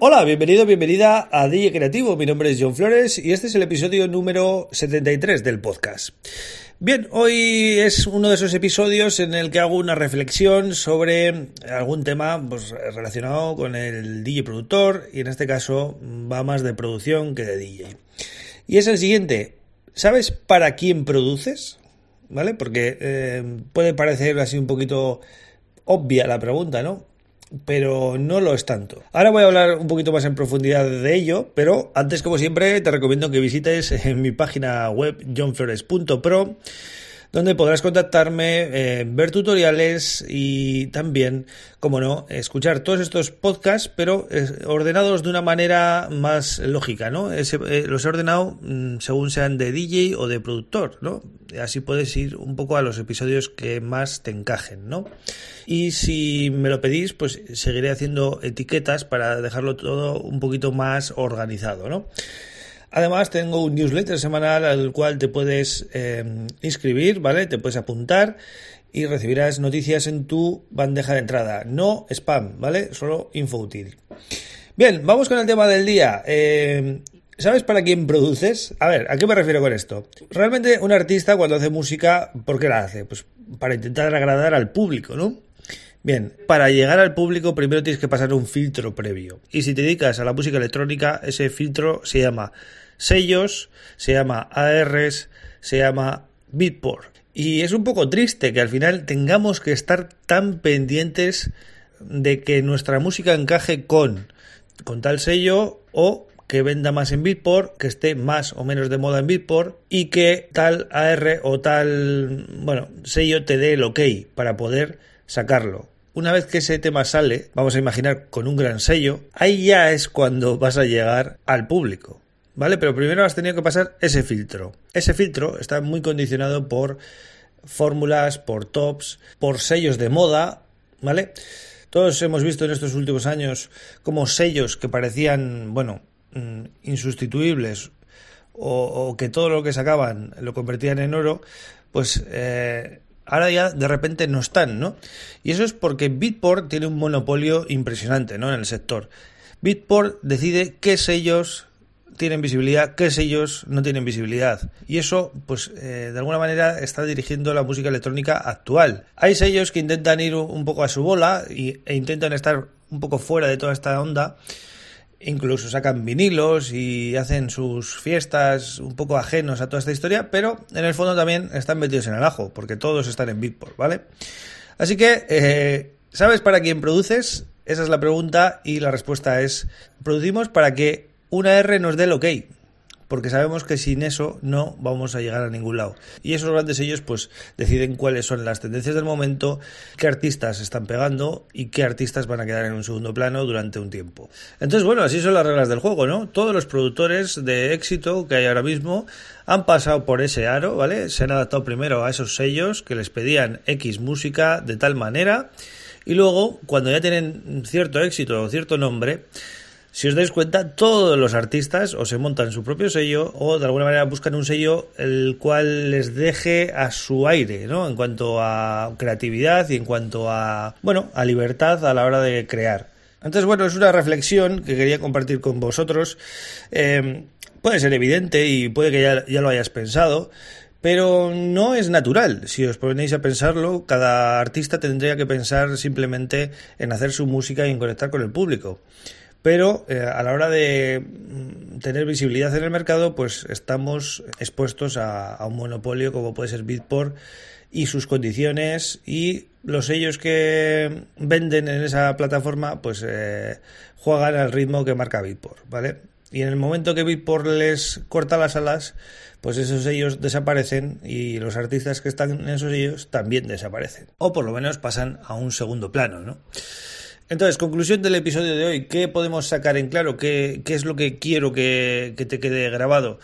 Hola, bienvenido, bienvenida a DJ Creativo. Mi nombre es John Flores y este es el episodio número 73 del podcast. Bien, hoy es uno de esos episodios en el que hago una reflexión sobre algún tema pues, relacionado con el DJ productor y en este caso va más de producción que de DJ. Y es el siguiente, ¿sabes para quién produces? ¿Vale? Porque eh, puede parecer así un poquito obvia la pregunta, ¿no? Pero no lo es tanto. Ahora voy a hablar un poquito más en profundidad de ello, pero antes, como siempre, te recomiendo que visites en mi página web johnflores.pro donde podrás contactarme, eh, ver tutoriales y también, como no, escuchar todos estos podcasts, pero eh, ordenados de una manera más lógica, ¿no? Eh, los he ordenado mm, según sean de DJ o de productor, ¿no? Así puedes ir un poco a los episodios que más te encajen, ¿no? Y si me lo pedís, pues seguiré haciendo etiquetas para dejarlo todo un poquito más organizado, ¿no? Además, tengo un newsletter semanal al cual te puedes eh, inscribir, ¿vale? Te puedes apuntar y recibirás noticias en tu bandeja de entrada. No spam, ¿vale? Solo info útil. Bien, vamos con el tema del día. Eh, ¿Sabes para quién produces? A ver, ¿a qué me refiero con esto? Realmente un artista cuando hace música, ¿por qué la hace? Pues para intentar agradar al público, ¿no? Bien, para llegar al público primero tienes que pasar un filtro previo. Y si te dedicas a la música electrónica, ese filtro se llama sellos, se llama ARs, se llama Beatport. Y es un poco triste que al final tengamos que estar tan pendientes de que nuestra música encaje con, con tal sello o que venda más en Beatport, que esté más o menos de moda en Beatport y que tal AR o tal, bueno, sello te dé el ok para poder sacarlo. Una vez que ese tema sale, vamos a imaginar con un gran sello, ahí ya es cuando vas a llegar al público. ¿Vale? Pero primero has tenido que pasar ese filtro. Ese filtro está muy condicionado por fórmulas, por tops, por sellos de moda, ¿vale? Todos hemos visto en estos últimos años como sellos que parecían, bueno, mm, insustituibles o, que todo lo que sacaban lo convertían en oro, pues eh, ahora ya de repente no están, ¿no? Y eso es porque Bitport tiene un monopolio impresionante, ¿no? En el sector. Bitport decide qué sellos tienen visibilidad, qué sellos no tienen visibilidad. Y eso, pues, eh, de alguna manera está dirigiendo la música electrónica actual. Hay sellos que intentan ir un poco a su bola y, e intentan estar un poco fuera de toda esta onda incluso sacan vinilos y hacen sus fiestas un poco ajenos a toda esta historia, pero en el fondo también están metidos en el ajo, porque todos están en Beatport, ¿vale? Así que, eh, ¿sabes para quién produces? Esa es la pregunta y la respuesta es, producimos para que una R nos dé el ok porque sabemos que sin eso no vamos a llegar a ningún lado. Y esos grandes sellos pues deciden cuáles son las tendencias del momento, qué artistas están pegando y qué artistas van a quedar en un segundo plano durante un tiempo. Entonces, bueno, así son las reglas del juego, ¿no? Todos los productores de éxito que hay ahora mismo han pasado por ese aro, ¿vale? Se han adaptado primero a esos sellos que les pedían X música de tal manera y luego, cuando ya tienen cierto éxito o cierto nombre, si os dais cuenta, todos los artistas o se montan su propio sello o de alguna manera buscan un sello el cual les deje a su aire, ¿no? En cuanto a creatividad y en cuanto a, bueno, a libertad a la hora de crear. Entonces, bueno, es una reflexión que quería compartir con vosotros. Eh, puede ser evidente y puede que ya, ya lo hayas pensado, pero no es natural. Si os ponéis a pensarlo, cada artista tendría que pensar simplemente en hacer su música y en conectar con el público pero eh, a la hora de mm, tener visibilidad en el mercado, pues estamos expuestos a, un monopolio como puede ser Bitport y sus condiciones y los sellos que venden en esa plataforma, pues eh, juegan al ritmo que marca Bitport, ¿vale? Y en el momento que Bitport les corta las alas, pues esos sellos desaparecen y los artistas que están en esos sellos también desaparecen. O por lo menos pasan a un segundo plano, ¿no? Entonces, conclusión del episodio de hoy, ¿qué podemos sacar en claro? ¿Qué, qué es lo que quiero que, que te quede grabado?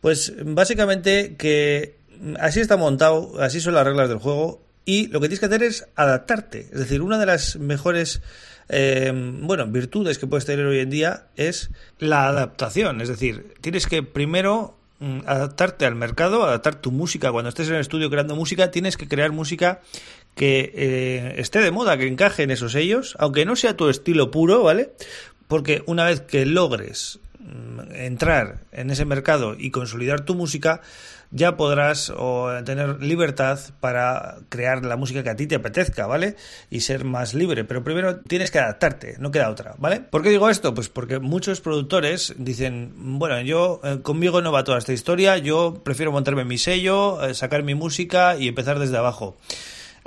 Pues básicamente que así está montado, así son las reglas del juego y lo que tienes que hacer es adaptarte. Es decir, una de las mejores eh, bueno, virtudes que puedes tener hoy en día es la adaptación. Es decir, tienes que primero adaptarte al mercado, adaptar tu música. Cuando estés en el estudio creando música, tienes que crear música que eh, esté de moda, que encaje en esos sellos, aunque no sea tu estilo puro, ¿vale? Porque una vez que logres mm, entrar en ese mercado y consolidar tu música, ya podrás tener libertad para crear la música que a ti te apetezca, ¿vale? Y ser más libre. Pero primero tienes que adaptarte, no queda otra, ¿vale? ¿Por qué digo esto? Pues porque muchos productores dicen, bueno, yo eh, conmigo no va toda esta historia, yo prefiero montarme mi sello, eh, sacar mi música y empezar desde abajo.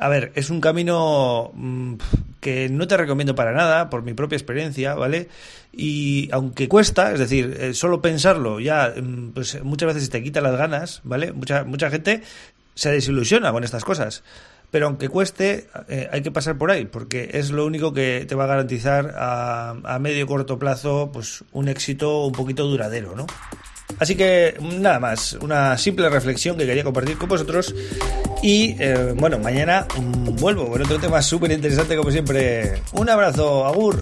A ver, es un camino mm, que no te recomiendo para nada, por mi propia experiencia, ¿vale? Y aunque cuesta, es decir, eh, solo pensarlo ya, mm, pues muchas veces te quita las ganas, ¿vale? Mucha, mucha gente se desilusiona con estas cosas. Pero aunque cueste, eh, hay que pasar por ahí, porque es lo único que te va a garantizar a, a medio corto plazo pues un éxito un poquito duradero, ¿no? Así que nada más, una simple reflexión que quería compartir con vosotros. Y eh, bueno, mañana vuelvo con otro tema súper interesante como siempre. Un abrazo, Agur.